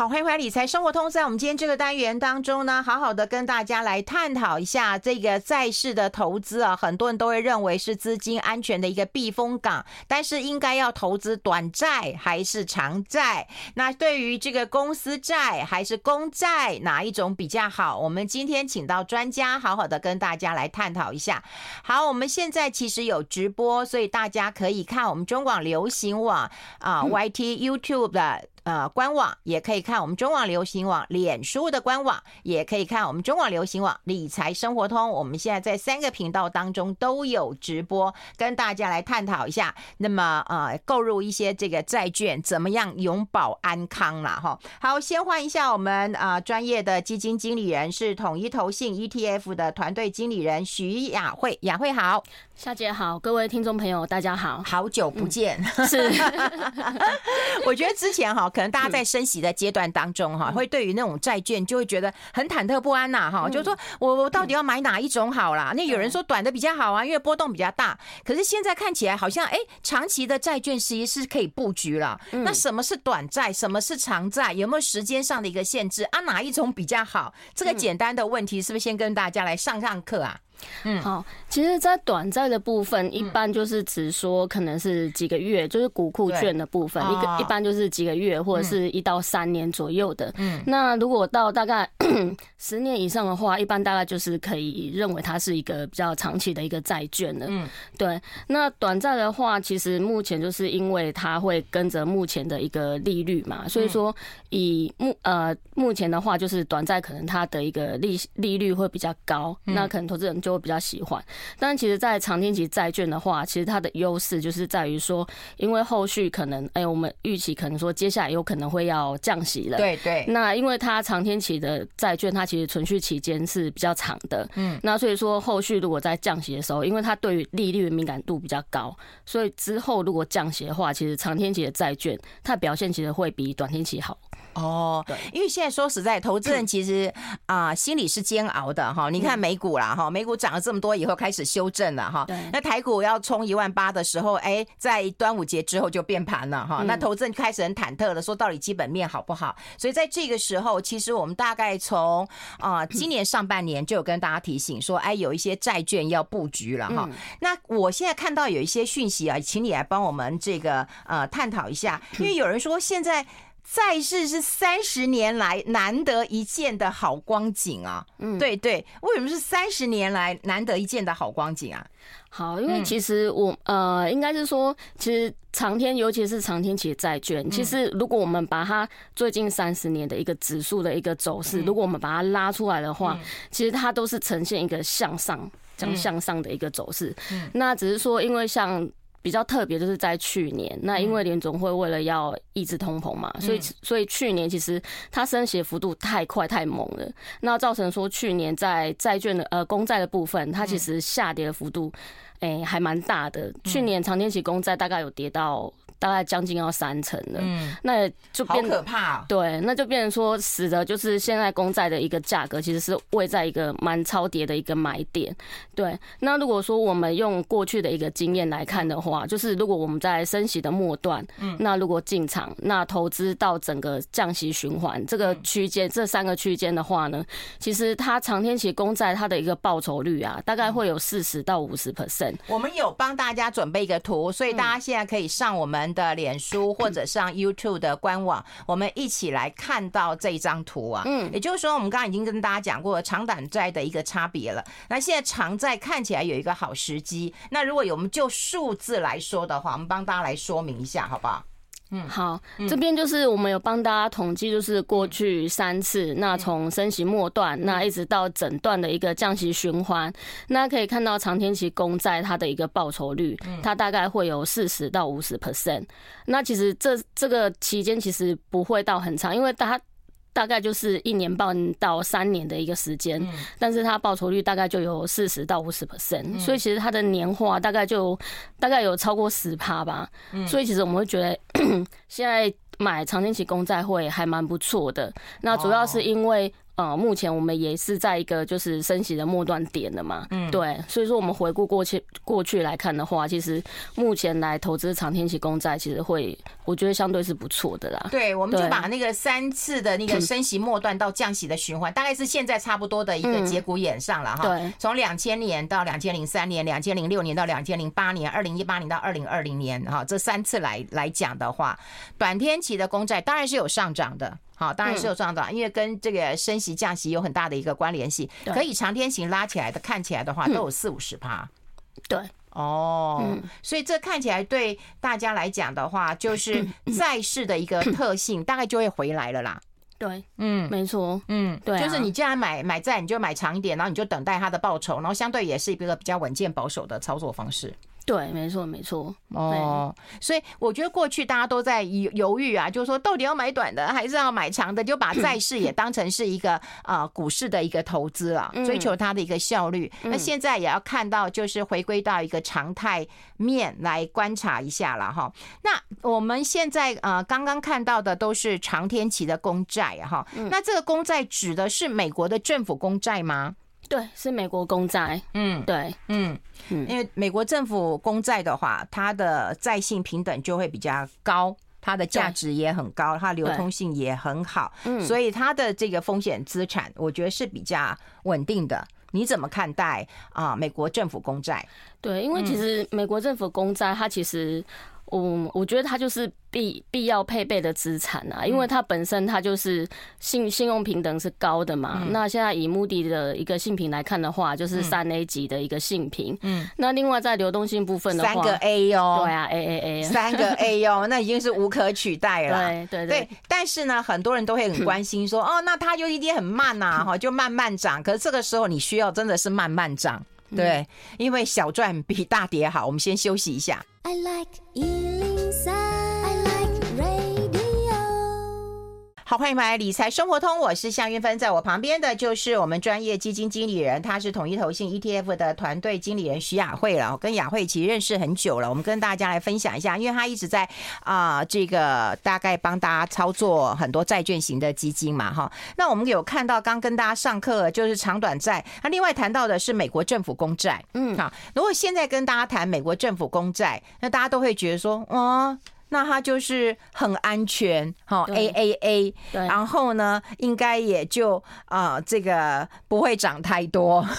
好，欢迎回来理财生活通。在我们今天这个单元当中呢，好好的跟大家来探讨一下这个债市的投资啊。很多人都会认为是资金安全的一个避风港，但是应该要投资短债还是长债？那对于这个公司债还是公债，哪一种比较好？我们今天请到专家，好好的跟大家来探讨一下。好，我们现在其实有直播，所以大家可以看我们中广流行网啊、YT、YouTube 的。呃，官网也可以看我们中网流行网，脸书的官网也可以看我们中网流行网理财生活通。我们现在在三个频道当中都有直播，跟大家来探讨一下。那么呃，购入一些这个债券怎么样永保安康啦？哈。好，先换一下我们啊、呃、专业的基金经理人是统一投信 ETF 的团队经理人徐雅慧，雅慧好，夏姐好，各位听众朋友大家好，好久不见。嗯、是，我觉得之前哈。可能大家在升息的阶段当中哈，会对于那种债券就会觉得很忐忑不安呐哈，就是说我我到底要买哪一种好啦？那有人说短的比较好啊，因为波动比较大。可是现在看起来好像哎，长期的债券其实是可以布局了。那什么是短债？什么是长债？有没有时间上的一个限制啊？哪一种比较好？这个简单的问题是不是先跟大家来上上课啊？嗯，好，其实，在短债的部分，一般就是只说可能是几个月，就是股库券的部分，一个一般就是几个月或者是一到三年左右的。嗯，那如果到大概 十年以上的话，一般大概就是可以认为它是一个比较长期的一个债券了。嗯，对。那短债的话，其实目前就是因为它会跟着目前的一个利率嘛，所以说以目呃目前的话，就是短债可能它的一个利利率会比较高，那可能投资人就。我比较喜欢，但其实，在长天期债券的话，其实它的优势就是在于说，因为后续可能，哎，我们预期可能说，接下来有可能会要降息了。对对。那因为它长天期的债券，它其实存续期间是比较长的。嗯。那所以说，后续如果在降息的时候，因为它对于利率的敏感度比较高，所以之后如果降息的话，其实长天期的债券它表现其实会比短天期好。哦，对，因为现在说实在，投资人 其实啊心里是煎熬的哈。你看美股啦哈，美股涨了这么多以后开始修正了哈。那台股要冲一万八的时候，哎，在端午节之后就变盘了哈。那投资人开始很忐忑的说，到底基本面好不好？所以在这个时候，其实我们大概从啊 今年上半年就有跟大家提醒说，哎，有一些债券要布局了哈。那我现在看到有一些讯息啊，请你来帮我们这个呃探讨一下，因为有人说现在。债市是三十年来难得一见的好光景啊！嗯，对对，为什么是三十年来难得一见的好光景啊？好，因为其实我呃，应该是说，其实长天，尤其是长天期债券，其实如果我们把它最近三十年的一个指数的一个走势，如果我们把它拉出来的话，其实它都是呈现一个向上，这样向上的一个走势。那只是说，因为像。比较特别就是在去年，那因为联总会为了要抑制通膨嘛，所以所以去年其实它升息的幅度太快太猛了，那造成说去年在债券的呃公债的部分，它其实下跌的幅度诶还蛮大的，去年长天期公债大概有跌到。大概将近要三成了，嗯，那就变可怕。对，那就变成说，使得就是现在公债的一个价格其实是位在一个蛮超跌的一个买点。对，那如果说我们用过去的一个经验来看的话，就是如果我们在升息的末段，嗯，那如果进场，那投资到整个降息循环这个区间，这三个区间的话呢，其实它长天期公债它的一个报酬率啊，大概会有四十到五十 percent。我们有帮大家准备一个图，所以大家现在可以上我们。的脸书或者上 YouTube 的官网，我们一起来看到这张图啊。嗯，也就是说，我们刚刚已经跟大家讲过长短债的一个差别了。那现在长债看起来有一个好时机。那如果有我们就数字来说的话，我们帮大家来说明一下，好不好？嗯，好，这边就是我们有帮大家统计，就是过去三次，那从升息末段，那一直到整段的一个降息循环，那可以看到长天期公债它的一个报酬率，它大概会有四十到五十 percent。那其实这这个期间其实不会到很长，因为它。大概就是一年半到三年的一个时间，但是它报酬率大概就有四十到五十 percent，所以其实它的年化大概就大概有超过十趴吧。所以其实我们会觉得 现在买长天期公债会还蛮不错的。那主要是因为。呃，目前我们也是在一个就是升息的末端点的嘛，嗯，对，所以说我们回顾过去过去来看的话，其实目前来投资长天期公债，其实会我觉得相对是不错的啦。对，我们就把那个三次的那个升息末端到降息的循环，大概是现在差不多的一个节骨眼上了哈。对，从两千年到两千零三年，两千零六年到两千零八年，二零一八年到二零二零年哈，这三次来来讲的话，短天期的公债当然是有上涨的。好，当然是有上涨，因为跟这个升息降息有很大的一个关联性。可以长天型拉起来的，看起来的话都有四五十趴。对，哦，所以这看起来对大家来讲的话，就是 债市的一个特性，大概就会回来了啦。对，嗯，没错，嗯，对，就是你既然买买债，你就买长一点，然后你就等待它的报酬，然后相对也是一个比较稳健保守的操作方式。对，没错，没错。哦，所以我觉得过去大家都在犹犹豫啊，就是说到底要买短的还是要买长的，就把债市也当成是一个啊股市的一个投资了，追求它的一个效率。那现在也要看到，就是回归到一个常态面来观察一下了哈。那我们现在呃刚刚看到的都是长天期的公债哈，那这个公债指的是美国的政府公债吗？对，是美国公债。嗯，对，嗯嗯，因为美国政府公债的话，它的债性平等就会比较高，它的价值也很高，它流通性也很好，所以它的这个风险资产，我觉得是比较稳定的。你怎么看待啊？美国政府公债？对，因为其实美国政府公债，它其实。我我觉得它就是必必要配备的资产啊，因为它本身它就是信信用平等是高的嘛。那现在以目的的一个信评来看的话，就是三 A 级的一个信评。嗯。那另外在流动性部分的话，三个 A 哟。对啊，A A A。三个 A 哟，那已经是无可取代了。对对对。但是呢，很多人都会很 关心说，哦，那它就一定很慢呐，哈，就慢慢涨。可是这个时候你需要真的是慢慢涨。对，因为小赚比大跌好。我们先休息一下。I like 好，欢迎回来理财生活通，我是夏韵芬，在我旁边的就是我们专业基金经理人，他是统一投信 ETF 的团队经理人徐雅慧了。我跟雅慧其实认识很久了，我们跟大家来分享一下，因为他一直在啊、呃，这个大概帮大家操作很多债券型的基金嘛，哈。那我们有看到刚跟大家上课就是长短债，那另外谈到的是美国政府公债，嗯，好。如果现在跟大家谈美国政府公债，那大家都会觉得说，哦。那它就是很安全，哈，A A A，然后呢，应该也就啊、呃，这个不会涨太多。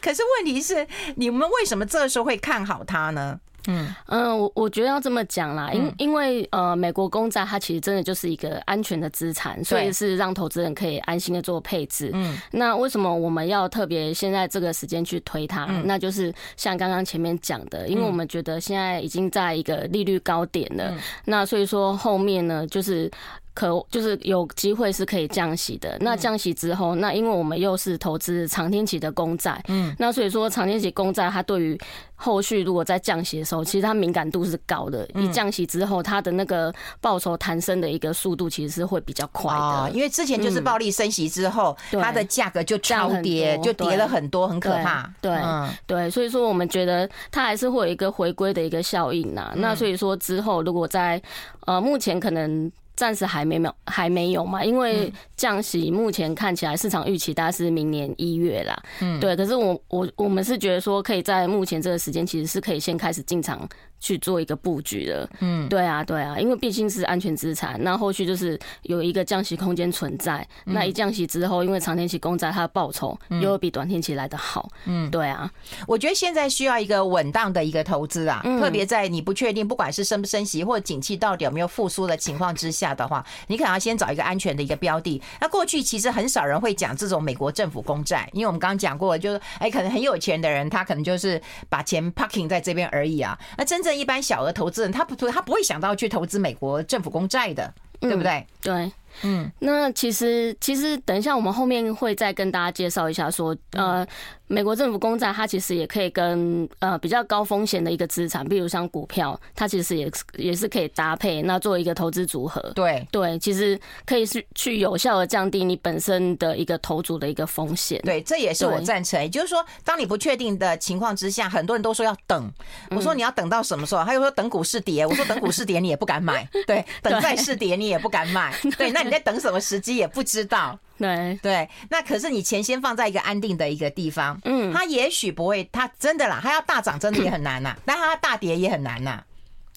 可是问题是，你们为什么这个时候会看好它呢？嗯嗯，我我觉得要这么讲啦，因因为呃，美国公债它其实真的就是一个安全的资产，所以是让投资人可以安心的做配置。嗯，那为什么我们要特别现在这个时间去推它？那就是像刚刚前面讲的，因为我们觉得现在已经在一个利率高点了，那所以说后面呢，就是。可就是有机会是可以降息的。那降息之后，那因为我们又是投资长天期的公债，嗯，那所以说长天期公债它对于后续如果在降息的时候，其实它敏感度是高的。一降息之后，它的那个报酬弹升的一个速度其实是会比较快的。因为之前就是暴力升息之后，它的价格就超跌，就跌了很多，很可怕。对嗯对，所以说我们觉得它还是会有一个回归的一个效应呐。那所以说之后如果在呃目前可能。暂时还没有，还没有嘛，因为降息目前看起来市场预期大概是明年一月啦。嗯，对。可是我我我们是觉得说，可以在目前这个时间，其实是可以先开始进场。去做一个布局的，嗯，对啊，对啊，因为毕竟是安全资产，那后续就是有一个降息空间存在。那一降息之后，因为长天期公债它的报酬又会比短天期来的好，嗯，对啊，我觉得现在需要一个稳当的一个投资啊，特别在你不确定不管是升不升息或者景气到底有没有复苏的情况之下的话，你可能要先找一个安全的一个标的。那过去其实很少人会讲这种美国政府公债，因为我们刚刚讲过，就是哎，可能很有钱的人他可能就是把钱 parking 在这边而已啊，那真正。一般小额投资人，他不他不会想到去投资美国政府公债的，对不对？对。嗯，那其实其实等一下我们后面会再跟大家介绍一下，说呃，美国政府公债它其实也可以跟呃比较高风险的一个资产，比如像股票，它其实也也是可以搭配，那做一个投资组合。对对，其实可以是去有效的降低你本身的一个投组的一个风险。对，这也是我赞成。也就是说，当你不确定的情况之下，很多人都说要等。我说你要等到什么时候？他又说等股市跌。我说等股市跌你也不敢买。对，等债市跌你也不敢买。对，那。你在等什么时机也不知道。对对，那可是你钱先放在一个安定的一个地方，嗯，它也许不会，它真的啦，它要大涨真的也很难呐，但它大跌也很难呐。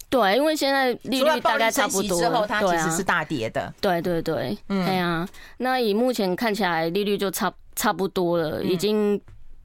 对，因为现在利率大概差不多，之后它其实是大跌的。对对对，嗯，对啊。那以目前看起来，利率就差差不多了，已经。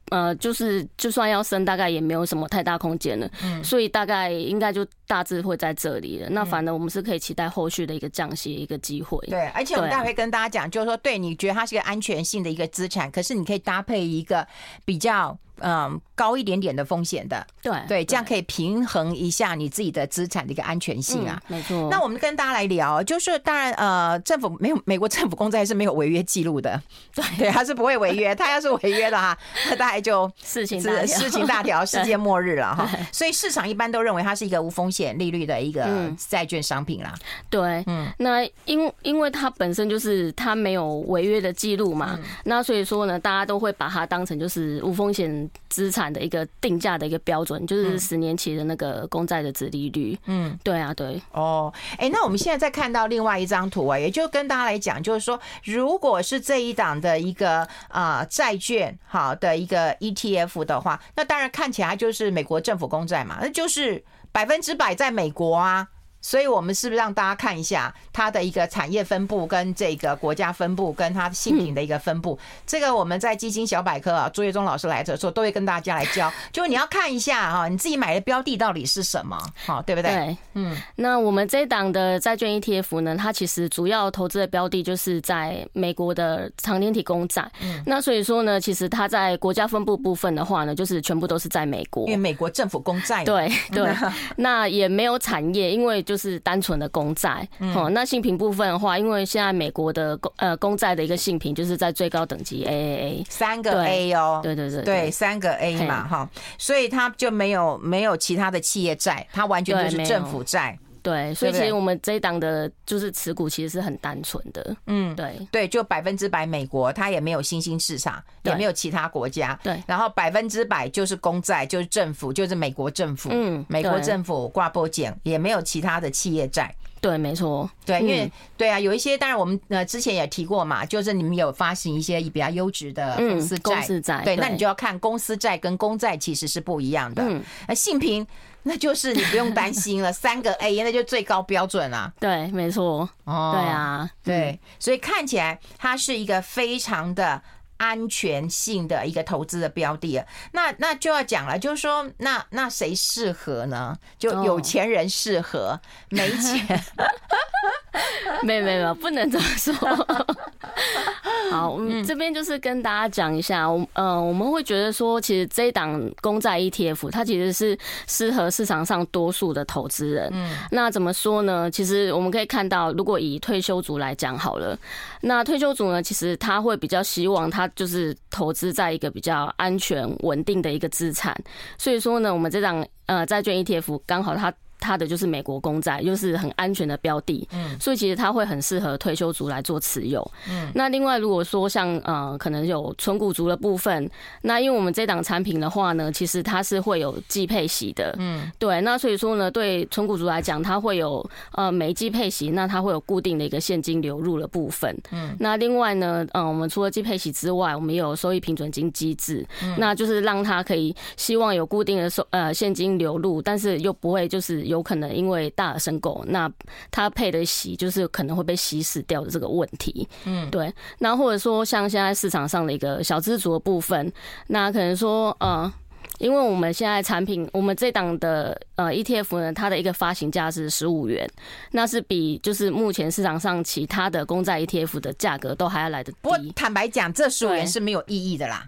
呃，就是就算要升，大概也没有什么太大空间了，嗯，所以大概应该就大致会在这里了。那反正我们是可以期待后续的一个降息一个机会。对，而且我们待会跟大家讲，就是说，对你觉得它是一个安全性的一个资产，可是你可以搭配一个比较。嗯，高一点点的风险的，对对，这样可以平衡一下你自己的资产的一个安全性啊。没错。那我们跟大家来聊，就是当然，呃，政府没有 美国政府公债是没有违约记录的，对对，他是不会违约。他要是违约的哈，那大概就事情大事情大条，世界末日了哈。所以市场一般都认为它是一个无风险利率的一个债券商品啦。对，嗯，那因因为它本身就是它没有违约的记录嘛，那所以说呢，大家都会把它当成就是无风险。资产的一个定价的一个标准，就是十年期的那个公债的殖利率。嗯，对啊，对。哦，哎，那我们现在再看到另外一张图啊，也就跟大家来讲，就是说，如果是这一档的一个啊债券好的一个 ETF 的话，那当然看起来就是美国政府公债嘛，那就是百分之百在美国啊。所以，我们是不是让大家看一下它的一个产业分布，跟这个国家分布，跟它的信评的一个分布？这个我们在基金小百科啊，朱月忠老师来的时候，都会跟大家来教。就你要看一下哈，你自己买的标的到底是什么，好，对不对？对，嗯。那我们这一档的债券 ETF 呢，它其实主要投资的标的就是在美国的长天体公债。嗯。那所以说呢，其实它在国家分布部分的话呢，就是全部都是在美国，因为美国政府公债。对对。那也没有产业，因为就就是单纯的公债，哦，那性平部分的话，因为现在美国的公呃公债的一个性平就是在最高等级 AAA，三个 A 哦，对对对对，三个 A 嘛哈，所以它就没有没有其他的企业债，它完全就是政府债。对，所以其实我们这一档的就是持股其实是很单纯的，嗯，对。对，就百分之百美国，它也没有新兴市场，也没有其他国家，对，然后百分之百就是公债，就是政府，就是美国政府，嗯，美国政府挂保险，也没有其他的企业债，对，没错，对，因为对啊，有一些，当然我们呃之前也提过嘛，就是你们有发行一些比较优质的公司债，公司债，对，那你就要看公司债跟公债其实是不一样的，嗯，那信评。那就是你不用担心了，三个 A，那就最高标准了。对，没错。哦，对啊，对，所以看起来它是一个非常的安全性的一个投资的标的。那那就要讲了，就是说，那那谁适合呢？就有钱人适合，没钱。没有没有，不能这么说。好，我们这边就是跟大家讲一下，我呃，我们会觉得说，其实这一档公债 ETF 它其实是适合市场上多数的投资人。嗯，那怎么说呢？其实我们可以看到，如果以退休族来讲好了，那退休族呢，其实他会比较希望他就是投资在一个比较安全稳定的一个资产。所以说呢，我们这张呃债券 ETF 刚好它。它的就是美国公债，又是很安全的标的，嗯，所以其实它会很适合退休族来做持有，嗯。那另外如果说像呃，可能有存股族的部分，那因为我们这档产品的话呢，其实它是会有季配息的，嗯，对。那所以说呢，对存股族来讲，它会有呃每季配息，那它会有固定的一个现金流入的部分，嗯。那另外呢，嗯，我们除了季配息之外，我们也有收益平准金机制，嗯，那就是让它可以希望有固定的收呃现金流入，但是又不会就是。有可能因为大额申购，那它配的息就是可能会被稀释掉的这个问题。嗯，对。那或者说像现在市场上的一个小资族的部分，那可能说，呃，因为我们现在产品，我们这档的呃 ETF 呢，它的一个发行价是十五元，那是比就是目前市场上其他的公债 ETF 的价格都还要来得低。不过坦白讲，这十五元是没有意义的啦。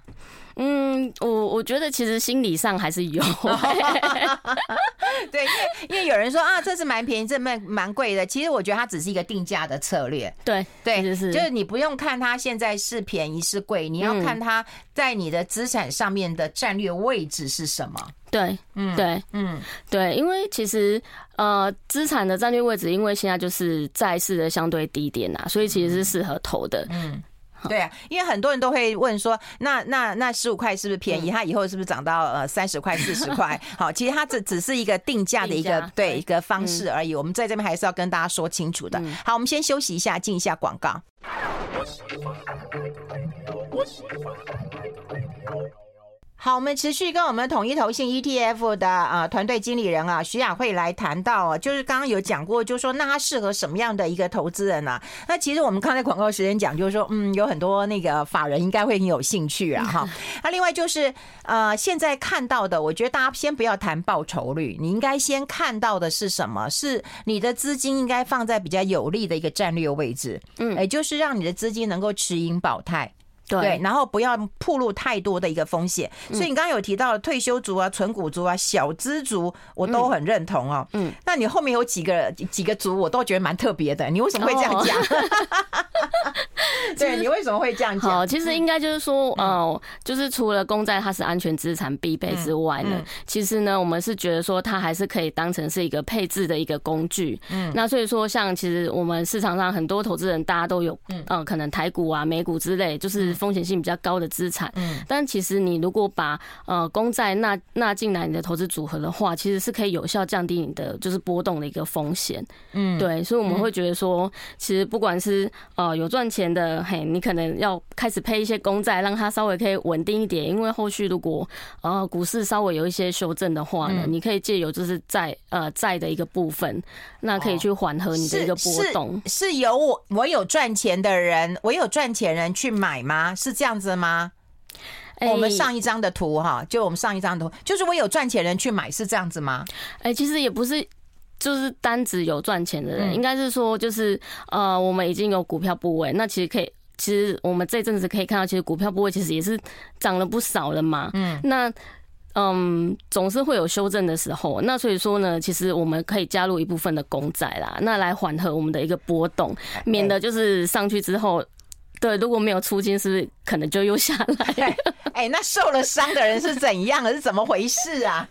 嗯，我我觉得其实心理上还是有，对，因为因为有人说啊，这是蛮便宜，这蛮蛮贵的。其实我觉得它只是一个定价的策略，对对，就是就是你不用看它现在是便宜是贵，你要看它在你的资产上面的战略位置是什么。对，嗯，对，嗯，对，因为其实呃，资产的战略位置，因为现在就是债市的相对低点呐，所以其实是适合投的，嗯。对啊，因为很多人都会问说，那那那十五块是不是便宜？它以后是不是涨到呃三十块、四十块？好，其实它这只是一个定价的一个对一个方式而已。我们在这边还是要跟大家说清楚的。好，我们先休息一下，进一下广告。好，我们持续跟我们统一投信 ETF 的啊团队经理人啊徐雅慧来谈到啊，就是刚刚有讲过，就是说那他适合什么样的一个投资人呢、啊？那其实我们刚才广告时间讲，就是说嗯，有很多那个法人应该会很有兴趣啊 哈。那另外就是呃，现在看到的，我觉得大家先不要谈报酬率，你应该先看到的是什么？是你的资金应该放在比较有利的一个战略位置，嗯，也就是让你的资金能够持盈保泰。对，然后不要暴露太多的一个风险，所以你刚刚有提到退休族啊、存股族啊、小资族，我都很认同哦。嗯，那你后面有几个几个族，我都觉得蛮特别的。你为什么会这样讲？对，你为什么会这样讲？其实应该就是说，哦，就是除了公债它是安全资产必备之外呢，其实呢，我们是觉得说它还是可以当成是一个配置的一个工具。嗯，那所以说，像其实我们市场上很多投资人，大家都有，嗯，可能台股啊、美股之类，就是。风险性比较高的资产，嗯，但其实你如果把呃公债纳纳进来你的投资组合的话，其实是可以有效降低你的就是波动的一个风险，嗯，对，所以我们会觉得说，其实不管是呃有赚钱的，嘿，你可能要开始配一些公债，让它稍微可以稳定一点，因为后续如果呃股市稍微有一些修正的话呢，你可以借由就是债呃债的一个部分，那可以去缓和你的一个波动，是有我我有赚钱的人，我有赚钱人去买吗？是这样子吗？我们上一张的图哈，就我们上一张图，就是我有赚钱人去买，是这样子吗？哎，其实也不是，就是单指有赚钱的人，应该是说，就是呃，我们已经有股票部位，那其实可以，其实我们这阵子可以看到，其实股票部位其实也是涨了不少了嘛。嗯，那嗯，总是会有修正的时候，那所以说呢，其实我们可以加入一部分的公债啦，那来缓和我们的一个波动，免得就是上去之后。对，如果没有出金，是不是可能就又下来？哎、欸，那受了伤的人是怎样？是怎么回事啊？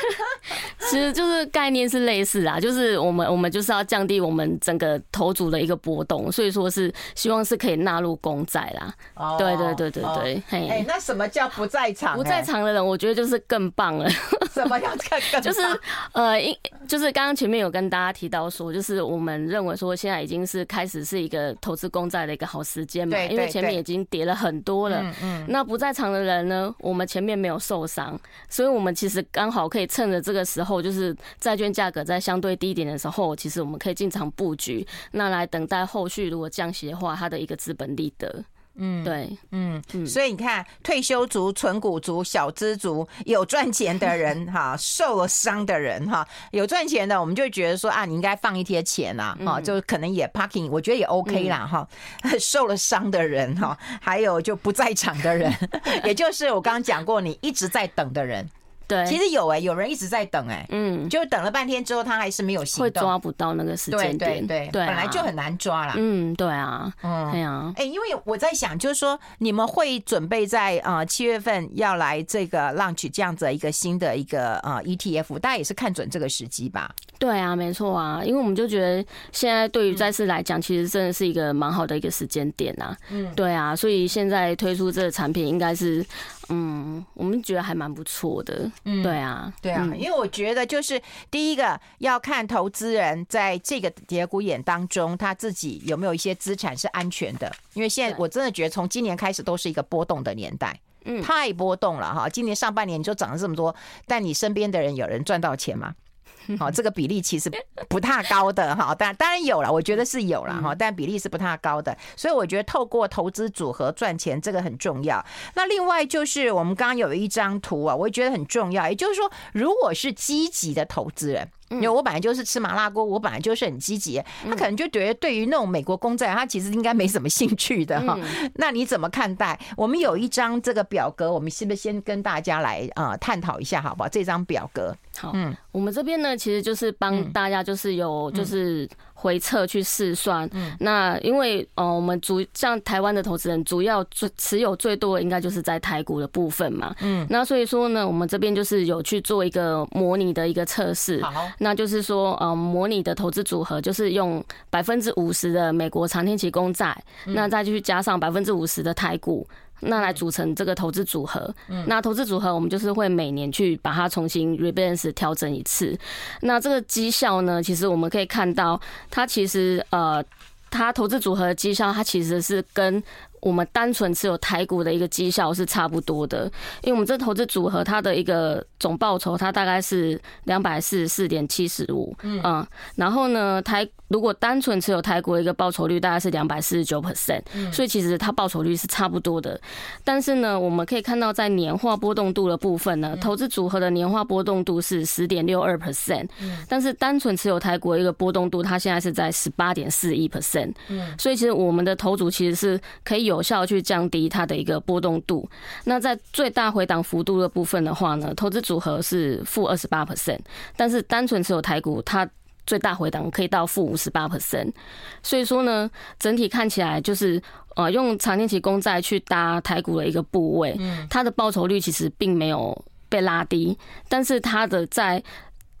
其实就是概念是类似啊，就是我们我们就是要降低我们整个投组的一个波动，所以说是希望是可以纳入公债啦。哦，对对对对对。哎、欸，那什么叫不在场、欸？不在场的人，我觉得就是更棒了。什么叫更 更？就是呃，因就是刚刚前面有跟大家提到说，就是我们认为说现在已经是开始是一个投资公债的一个好时间。对，因为前面已经跌了很多了，嗯，那不在场的人呢，我们前面没有受伤，所以我们其实刚好可以趁着这个时候，就是债券价格在相对低点的时候，其实我们可以进场布局，那来等待后续如果降息的话，它的一个资本利得。嗯，对，嗯，所以你看，退休族、存股族、小资族，有赚钱的人 哈，受了伤的人哈，有赚钱的，我们就觉得说啊，你应该放一些钱啊，哈，就可能也 parking，我觉得也 OK 啦哈。受了伤的人哈，还有就不在场的人，也就是我刚刚讲过，你一直在等的人。对，其实有哎、欸，有人一直在等哎、欸，嗯，就等了半天之后，他还是没有行动，会抓不到那个时间点，对对对，本来就很难抓啦。嗯，对啊，嗯，对啊，哎，因为我在想，就是说你们会准备在啊七月份要来这个 launch 这样子一个新的一个呃 ETF，大家也是看准这个时机吧？对啊，没错啊，因为我们就觉得现在对于债市来讲，其实真的是一个蛮好的一个时间点啊。嗯，对啊，所以现在推出这个产品，应该是。嗯，我们觉得还蛮不错的。嗯，对啊，对啊，因为我觉得就是第一个要看投资人在这个节骨眼当中，他自己有没有一些资产是安全的。因为现在我真的觉得从今年开始都是一个波动的年代，嗯，太波动了哈。今年上半年你就涨了这么多，但你身边的人有人赚到钱吗？好，这个比例其实不太高的哈，当然当然有了，我觉得是有了哈，但比例是不太高的，所以我觉得透过投资组合赚钱这个很重要。那另外就是我们刚刚有一张图啊，我也觉得很重要，也就是说，如果是积极的投资人。因为我本来就是吃麻辣锅，我本来就是很积极。他可能就觉得对于那种美国公债，他其实应该没什么兴趣的哈。那你怎么看待？我们有一张这个表格，我们是不是先跟大家来啊探讨一下，好不好？这张表格，好，嗯，我们这边呢，其实就是帮大家就是有就是回测去试算。嗯，那因为呃，我们主像台湾的投资人主要最持有最多的应该就是在台股的部分嘛。嗯，那所以说呢，我们这边就是有去做一个模拟的一个测试。好，那就是说呃，模拟的投资组合就是用百分之五十的美国长天期公债，那再去加上百分之五十的台股。那来组成这个投资组合，那投资组合我们就是会每年去把它重新 rebalance 调整一次。那这个绩效呢，其实我们可以看到，它其实呃，它投资组合的绩效，它其实是跟我们单纯持有台股的一个绩效是差不多的。因为我们这投资组合它的一个总报酬，它大概是两百四十四点七十五，嗯，然后呢，台。如果单纯持有台股的一个报酬率大概是两百四十九 percent，所以其实它报酬率是差不多的。但是呢，我们可以看到在年化波动度的部分呢，投资组合的年化波动度是十点六二 percent，但是单纯持有台股的一个波动度，它现在是在十八点四一 percent。所以其实我们的投组其实是可以有效去降低它的一个波动度。那在最大回档幅度的部分的话呢，投资组合是负二十八 percent，但是单纯持有台股它。最大回档可以到负五十八 percent，所以说呢，整体看起来就是呃，用长天期公债去搭台股的一个部位，它的报酬率其实并没有被拉低，但是它的在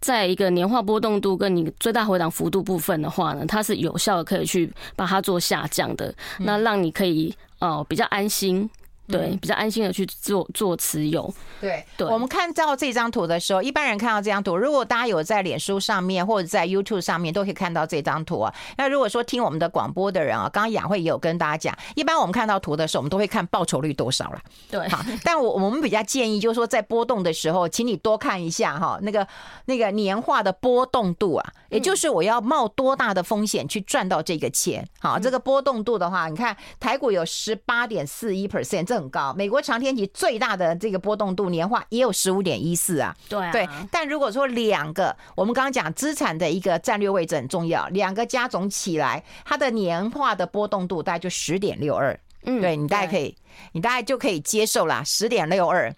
在一个年化波动度跟你最大回档幅度部分的话呢，它是有效的可以去把它做下降的，那让你可以哦比较安心。对，比较安心的去做做持有。对，对，我们看到这张图的时候，一般人看到这张图，如果大家有在脸书上面或者在 YouTube 上面，都可以看到这张图啊。那如果说听我们的广播的人啊，刚刚雅慧也有跟大家讲，一般我们看到图的时候，我们都会看报酬率多少了。对，好，但我我们比较建议，就是说在波动的时候，请你多看一下哈，那个那个年化的波动度啊，也就是我要冒多大的风险去赚到这个钱。好，这个波动度的话，你看台股有十八点四一 percent，这很高。美国长天期最大的这个波动度年化也有十五点一四啊。对啊。对，但如果说两个，我们刚刚讲资产的一个战略位置很重要，两个加总起来，它的年化的波动度大概就十点六二。嗯，对你大概可以，你大概就可以接受啦，十点六二。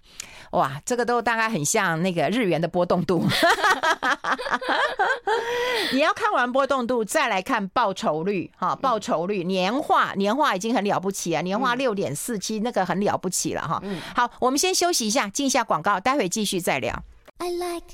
哇，这个都大概很像那个日元的波动度。你要看完波动度，再来看报酬率哈，报酬率年化年化已经很了不起啊，年化六点四七，那个很了不起了哈。好，我们先休息一下，进一下广告，待会继续再聊。I like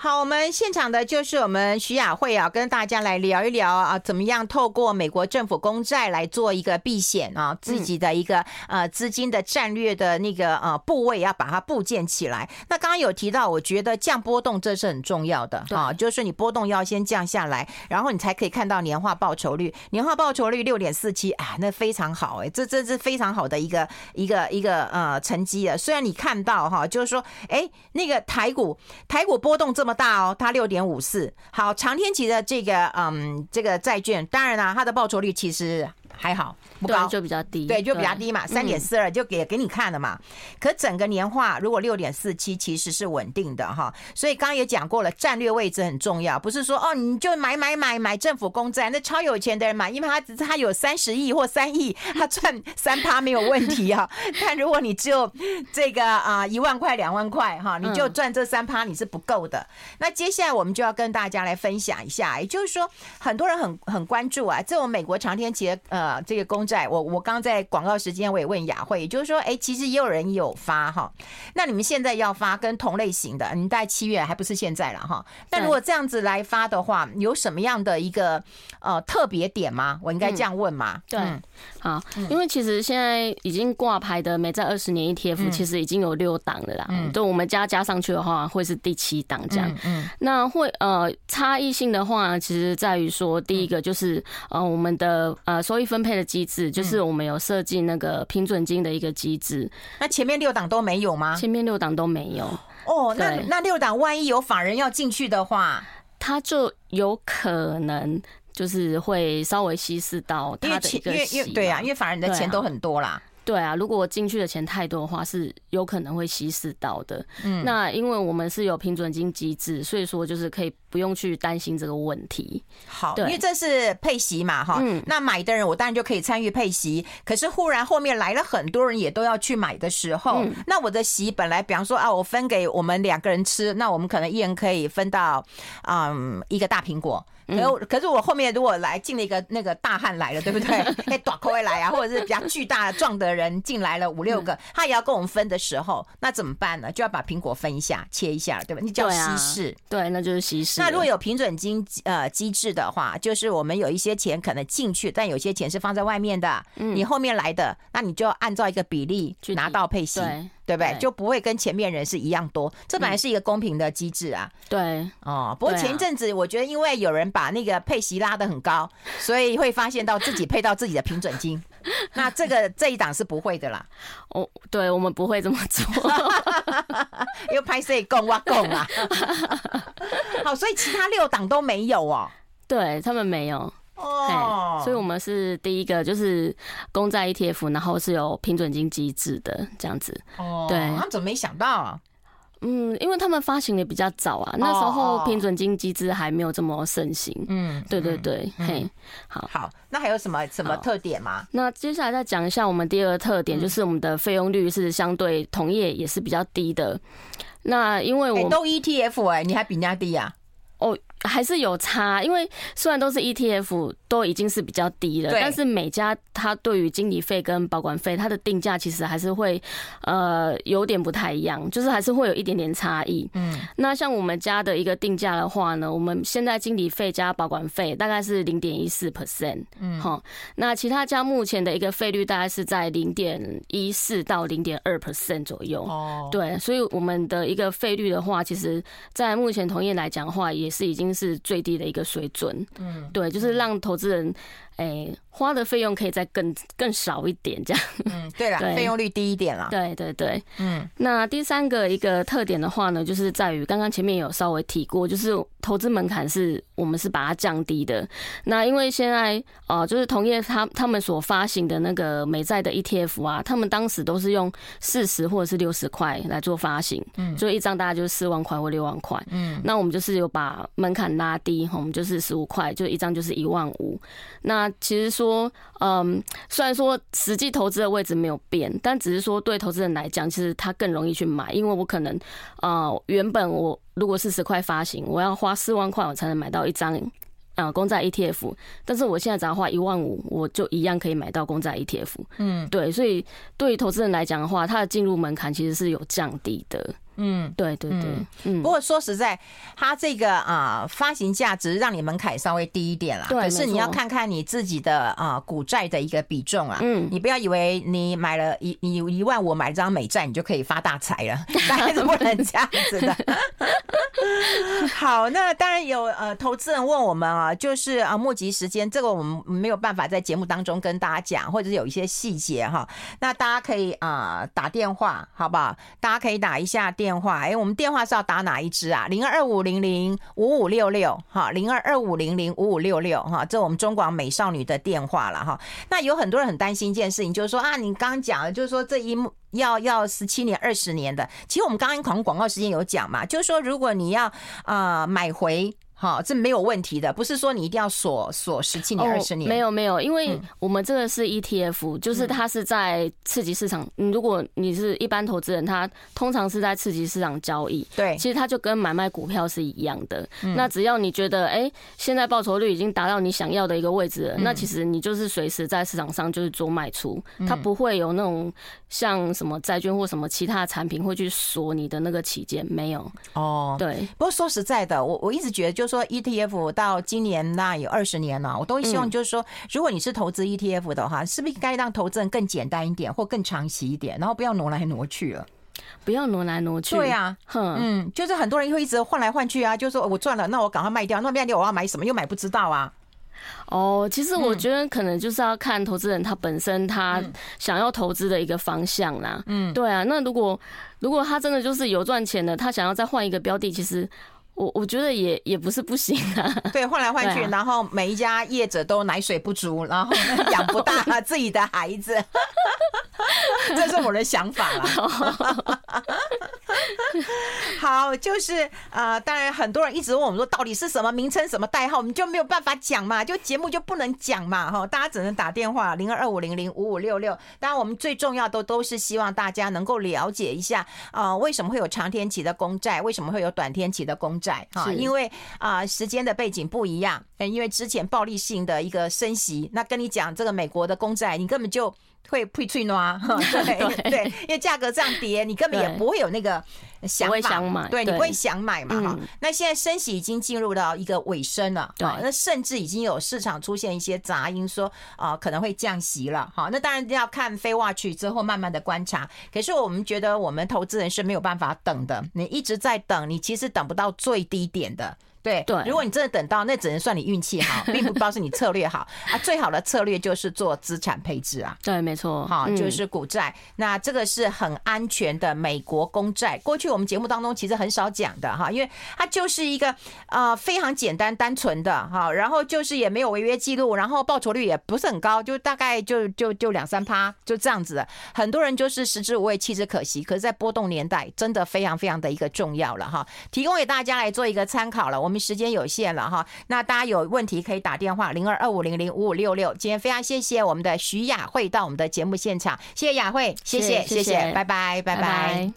好，我们现场的就是我们徐雅慧啊，跟大家来聊一聊啊，怎么样透过美国政府公债来做一个避险啊，自己的一个呃资金的战略的那个呃部位要把它部建起来。那刚刚有提到，我觉得降波动这是很重要的啊，就是你波动要先降下来，然后你才可以看到年化报酬率，年化报酬率六点四七啊，那非常好哎，这这是非常好的一个一个一个呃成绩啊。虽然你看到哈，就是说哎，那个台股台股波动这么。么大哦，它六点五四。好，长天期的这个嗯，这个债券，当然了，它的报酬率其实还好，不高，就比较低，对，就比较低嘛，三点四二就给给你看了嘛。可整个年化如果六点四七，其实是稳定的哈。所以刚刚也讲过了，战略位置很重要，不是说哦你就买买买买政府公债，那超有钱的人买，因为他他有三十亿或三亿，他赚 三趴没有问题啊。但如果你只有这个啊一万块两万块哈，你就赚这三趴，你是不够的。那接下来我们就要跟大家来分享一下，也就是说很多人很很关注啊，这种美国长天期呃。啊，这个公债，我我刚在广告时间我也问雅慧，也就是说，哎，其实也有人有发哈，那你们现在要发跟同类型的，你大概七月还不是现在了哈？但如果这样子来发的话，有什么样的一个呃特别点吗？我应该这样问吗？对，好，因为其实现在已经挂牌的美债二十年 ETF 其实已经有六档了啦，嗯，就我们加加上去的话，会是第七档这样，嗯，那会呃差异性的话，其实在于说，第一个就是呃我们的呃收益分。配的机制就是我们有设计那个平准金的一个机制，那前面六档都没有吗？前面六档都没有哦。那那六档万一有法人要进去的话，他就有可能就是会稍微稀释到他的一个息。对啊，因为法人的钱都很多啦。对啊，如果我进去的钱太多的话，是有可能会稀释到的。嗯，那因为我们是有平准金机制，所以说就是可以不用去担心这个问题。好，因为这是配息嘛，哈，嗯，那买的人我当然就可以参与配息。可是忽然后面来了很多人也都要去买的时候，嗯、那我的息本来比方说啊，我分给我们两个人吃，那我们可能一人可以分到嗯一个大苹果。可可是我后面如果来进了一个那个大汉来了，对不对？哎，短口会来啊，或者是比较巨大壮的人进来了五六个，他也要跟我们分的时候，那怎么办呢？就要把苹果分一下，切一下，对吧？你叫稀释，对，那就是稀释。那如果有平准金呃机制的话，就是我们有一些钱可能进去，但有些钱是放在外面的，你后面来的，那你就要按照一个比例去拿到配息。对不对？就不会跟前面人是一样多，这本来是一个公平的机制啊。对，哦，不过前一阵子我觉得，因为有人把那个配息拉得很高，所以会发现到自己配到自己的平准金。那这个这一档是不会的啦。哦，对，我们不会这么做，因为拍摄供挖供啊。好，所以其他六档都没有哦。对，他们没有。哦，所以我们是第一个，就是公债 ETF，然后是有平准金机制的这样子。哦，对，他怎么没想到啊？嗯，因为他们发行的比较早啊，那时候平准金机制还没有这么盛行。嗯，对对对，嘿，好，好，那还有什么什么特点吗？那接下来再讲一下我们第二个特点，就是我们的费用率是相对同业也是比较低的。那因为我都 ETF 哎，你还比人家低啊？哦。还是有差，因为虽然都是 ETF，都已经是比较低了，但是每家它对于经理费跟保管费，它的定价其实还是会呃有点不太一样，就是还是会有一点点差异。嗯，那像我们家的一个定价的话呢，我们现在经理费加保管费大概是零点一四 percent，嗯，好，那其他家目前的一个费率大概是在零点一四到零点二 percent 左右。哦，对，所以我们的一个费率的话，其实在目前同业来讲的话，也是已经。是最低的一个水准，嗯，对，就是让投资人，哎。花的费用可以再更更少一点，这样。嗯，对啦，费用率低一点啦。对对对，嗯。那第三个一个特点的话呢，就是在于刚刚前面有稍微提过，就是投资门槛是我们是把它降低的。那因为现在呃，就是同业他他们所发行的那个美债的 ETF 啊，他们当时都是用四十或者是六十块来做发行，嗯，所以一张大概就是四万块或六万块，嗯。那我们就是有把门槛拉低，我们就是十五块，就一张就是一万五。那其实说。嗯，虽然说实际投资的位置没有变，但只是说对投资人来讲，其实他更容易去买，因为我可能，呃，原本我如果四十块发行，我要花四万块我才能买到一张，呃，公债 ETF，但是我现在只要花一万五，我就一样可以买到公债 ETF。嗯，对，所以对于投资人来讲的话，它的进入门槛其实是有降低的。嗯，对对对，嗯。不过说实在，它这个啊发行价值让你门槛稍微低一点啦。对。可是你要看看你自己的啊股债的一个比重啊。嗯。你不要以为你买了一你一万五买张美债，你就可以发大财了，当然是不能这样子的。好，那当然有呃投资人问我们啊，就是啊募集时间，这个我们没有办法在节目当中跟大家讲，或者是有一些细节哈。那大家可以啊打电话，好不好？大家可以打一下电。电话，哎，我们电话是要打哪一支啊？零二二五零零五五六六，哈，零二二五零零五五六六，哈，这我们中广美少女的电话了，哈。那有很多人很担心一件事情，就是说啊，你刚刚讲的，就是说这一幕要要十七年、二十年的。其实我们刚刚广告时间有讲嘛，就是说如果你要啊、买回。好，这没有问题的，不是说你一定要锁锁十七年、二十年。没有没有，因为我们这个是 ETF，就是它是在刺激市场。如果你是一般投资人，他通常是在刺激市场交易。对，其实它就跟买卖股票是一样的。那只要你觉得，哎，现在报酬率已经达到你想要的一个位置了，那其实你就是随时在市场上就是做卖出，它不会有那种像什么债券或什么其他产品会去锁你的那个期间，没有。哦，对。不过说实在的，我我一直觉得就。说 ETF 到今年那有二十年了，我都会希望就是说，如果你是投资 ETF 的话，是不是应该让投资人更简单一点，或更长期一点，然后不要挪来挪去了，不要挪来挪去。对呀，嗯，就是很多人会一直换来换去啊，就是说我赚了，那我赶快卖掉，那卖掉我要买什么，又买不知道啊。哦，其实我觉得可能就是要看投资人他本身他想要投资的一个方向啦。嗯，对啊，那如果如果他真的就是有赚钱的，他想要再换一个标的，其实。我我觉得也也不是不行啊，对，换来换去，然后每一家业者都奶水不足，然后养不大 自己的孩子，这是我的想法啦。好，就是呃，当然很多人一直问我们说，到底是什么名称、什么代号，我们就没有办法讲嘛，就节目就不能讲嘛，哈，大家只能打电话零二二五零零五五六六。当然，我们最重要的都是希望大家能够了解一下，啊、呃，为什么会有长天期的公债，为什么会有短天期的公债？哈，因为啊、呃，时间的背景不一样，因为之前暴力性的一个升息，那跟你讲这个美国的公债，你根本就。会退退暖，对对，因为价格这样跌，你根本也不会有那个想买，想买对，你不会想买嘛哈。那现在升息已经进入到一个尾声了，对，那甚至已经有市场出现一些杂音，说啊可能会降息了，好。那当然要看 FedWatch 之后慢慢的观察。可是我们觉得我们投资人是没有办法等的，你一直在等，你其实等不到最低点的。对对，如果你真的等到，那只能算你运气好，并不表示你策略好啊。最好的策略就是做资产配置啊。对，没错，好，就是股债。那这个是很安全的美国公债。过去我们节目当中其实很少讲的哈，因为它就是一个呃非常简单单纯的哈，然后就是也没有违约记录，然后报酬率也不是很高，就大概就就就两三趴，就这样子的。很多人就是食之无味，弃之可惜。可是，在波动年代，真的非常非常的一个重要了哈。提供给大家来做一个参考了。我们时间有限了哈，那大家有问题可以打电话零二二五零零五五六六。今天非常谢谢我们的徐雅慧到我们的节目现场，谢谢雅慧，谢谢谢谢，拜拜。拜拜。